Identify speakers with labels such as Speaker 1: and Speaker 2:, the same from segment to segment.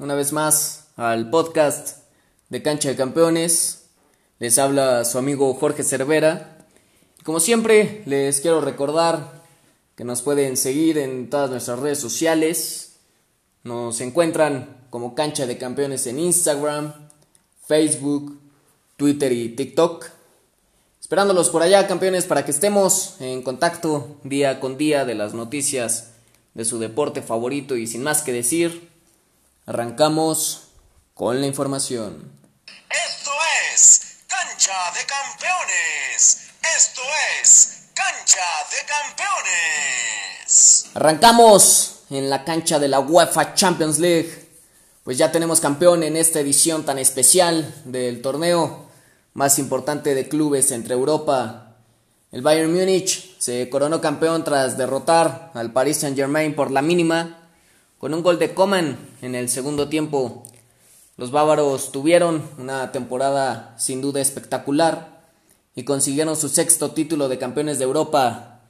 Speaker 1: una vez más al podcast de Cancha de Campeones. Les habla su amigo Jorge Cervera. Como siempre, les quiero recordar que nos pueden seguir en todas nuestras redes sociales. Nos encuentran como Cancha de Campeones en Instagram, Facebook, Twitter y TikTok. Esperándolos por allá, campeones, para que estemos en contacto día con día de las noticias de su deporte favorito y sin más que decir, arrancamos con la información.
Speaker 2: Esto es Cancha de Campeones. Esto es Cancha de Campeones.
Speaker 1: Arrancamos en la cancha de la UEFA Champions League. Pues ya tenemos campeón en esta edición tan especial del torneo más importante de clubes entre Europa el Bayern Múnich se coronó campeón tras derrotar al Paris Saint-Germain por la mínima con un gol de Coman en el segundo tiempo. Los bávaros tuvieron una temporada sin duda espectacular y consiguieron su sexto título de campeones de Europa.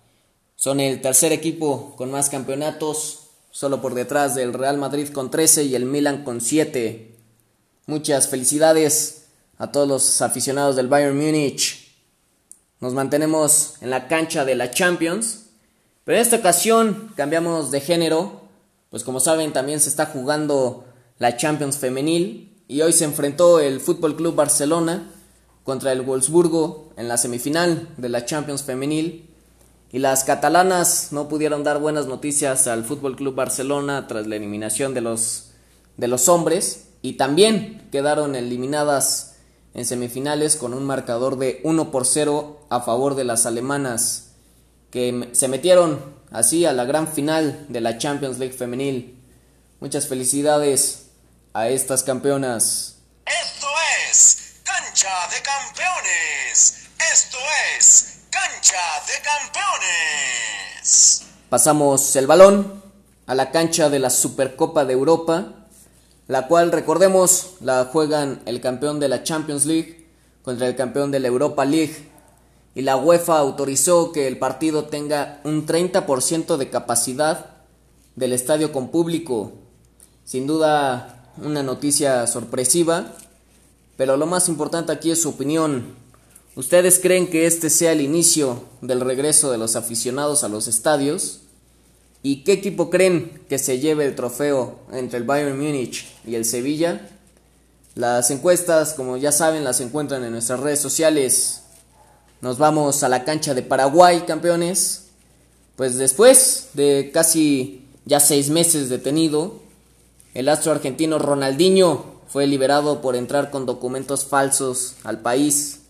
Speaker 1: Son el tercer equipo con más campeonatos, solo por detrás del Real Madrid con 13 y el Milan con 7. Muchas felicidades a todos los aficionados del Bayern Múnich. Nos mantenemos en la cancha de la Champions. Pero en esta ocasión cambiamos de género. Pues como saben también se está jugando la Champions femenil. Y hoy se enfrentó el Fútbol Club Barcelona contra el Wolfsburgo en la semifinal de la Champions femenil. Y las catalanas no pudieron dar buenas noticias al Fútbol Club Barcelona tras la eliminación de los, de los hombres. Y también quedaron eliminadas en semifinales con un marcador de 1 por 0 a favor de las alemanas que se metieron así a la gran final de la Champions League femenil. Muchas felicidades a estas campeonas.
Speaker 2: Esto es Cancha de Campeones. Esto es Cancha de Campeones.
Speaker 1: Pasamos el balón a la cancha de la Supercopa de Europa la cual recordemos la juegan el campeón de la Champions League contra el campeón de la Europa League y la UEFA autorizó que el partido tenga un 30% de capacidad del estadio con público. Sin duda una noticia sorpresiva, pero lo más importante aquí es su opinión. ¿Ustedes creen que este sea el inicio del regreso de los aficionados a los estadios? ¿Y qué equipo creen que se lleve el trofeo entre el Bayern Múnich y el Sevilla? Las encuestas, como ya saben, las encuentran en nuestras redes sociales. Nos vamos a la cancha de Paraguay, campeones. Pues después de casi ya seis meses detenido, el astro argentino Ronaldinho fue liberado por entrar con documentos falsos al país.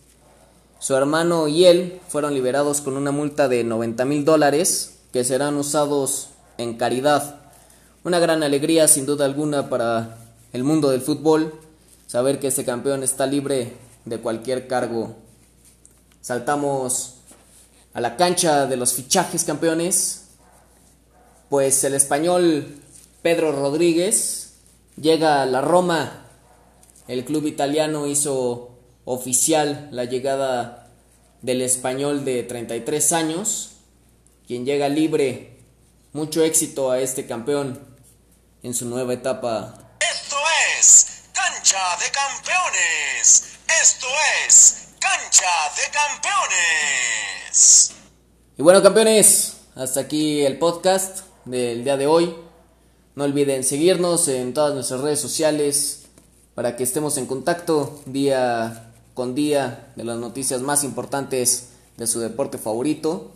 Speaker 1: Su hermano y él fueron liberados con una multa de 90 mil dólares que serán usados en caridad. Una gran alegría sin duda alguna para el mundo del fútbol saber que este campeón está libre de cualquier cargo. Saltamos a la cancha de los fichajes campeones. Pues el español Pedro Rodríguez llega a la Roma. El club italiano hizo oficial la llegada del español de 33 años quien llega libre. Mucho éxito a este campeón en su nueva etapa.
Speaker 2: Esto es Cancha de Campeones. Esto es Cancha de Campeones.
Speaker 1: Y bueno, campeones, hasta aquí el podcast del día de hoy. No olviden seguirnos en todas nuestras redes sociales para que estemos en contacto día con día de las noticias más importantes de su deporte favorito.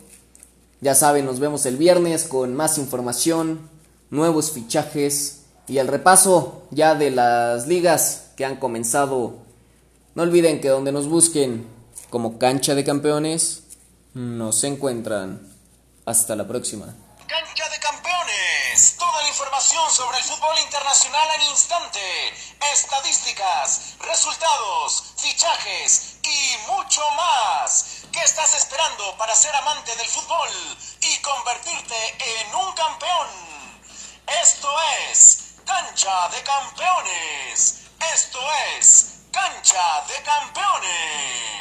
Speaker 1: Ya saben, nos vemos el viernes con más información, nuevos fichajes y el repaso ya de las ligas que han comenzado. No olviden que donde nos busquen como cancha de campeones, nos encuentran. Hasta la próxima.
Speaker 2: Cancha de campeones. Toda la información sobre el fútbol internacional en instante, estadísticas, resultados, fichajes y mucho más. ¿Qué estás esperando para ser amante del fútbol y convertirte en un campeón? Esto es Cancha de Campeones. Esto es Cancha de Campeones.